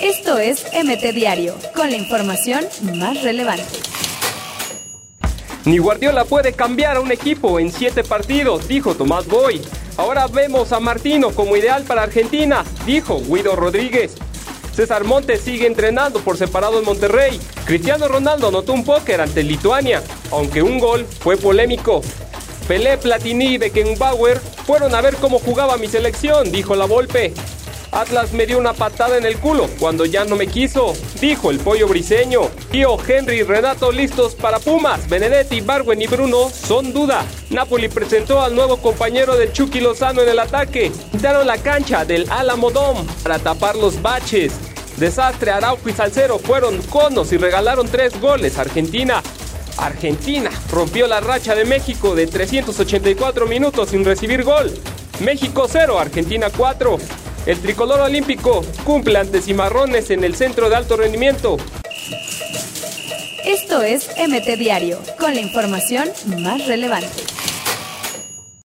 Esto es MT Diario, con la información más relevante. Ni Guardiola puede cambiar a un equipo en siete partidos, dijo Tomás Boy. Ahora vemos a Martino como ideal para Argentina, dijo Guido Rodríguez. César Montes sigue entrenando por separado en Monterrey. Cristiano Ronaldo anotó un póker ante Lituania, aunque un gol fue polémico. Pelé, Platini y Beckenbauer fueron a ver cómo jugaba mi selección, dijo la Volpe. Atlas me dio una patada en el culo cuando ya no me quiso, dijo el pollo briseño. Tío Henry y Renato listos para Pumas. Benedetti, Barwen y Bruno son duda. Napoli presentó al nuevo compañero de Chucky Lozano en el ataque. Quitaron la cancha del Alamo Dome para tapar los baches. Desastre, Araujo y Salcero fueron conos y regalaron tres goles a Argentina. Argentina rompió la racha de México de 384 minutos sin recibir gol. México 0, Argentina 4. El tricolor olímpico cumple ante cimarrones en el centro de alto rendimiento. Esto es MT Diario, con la información más relevante.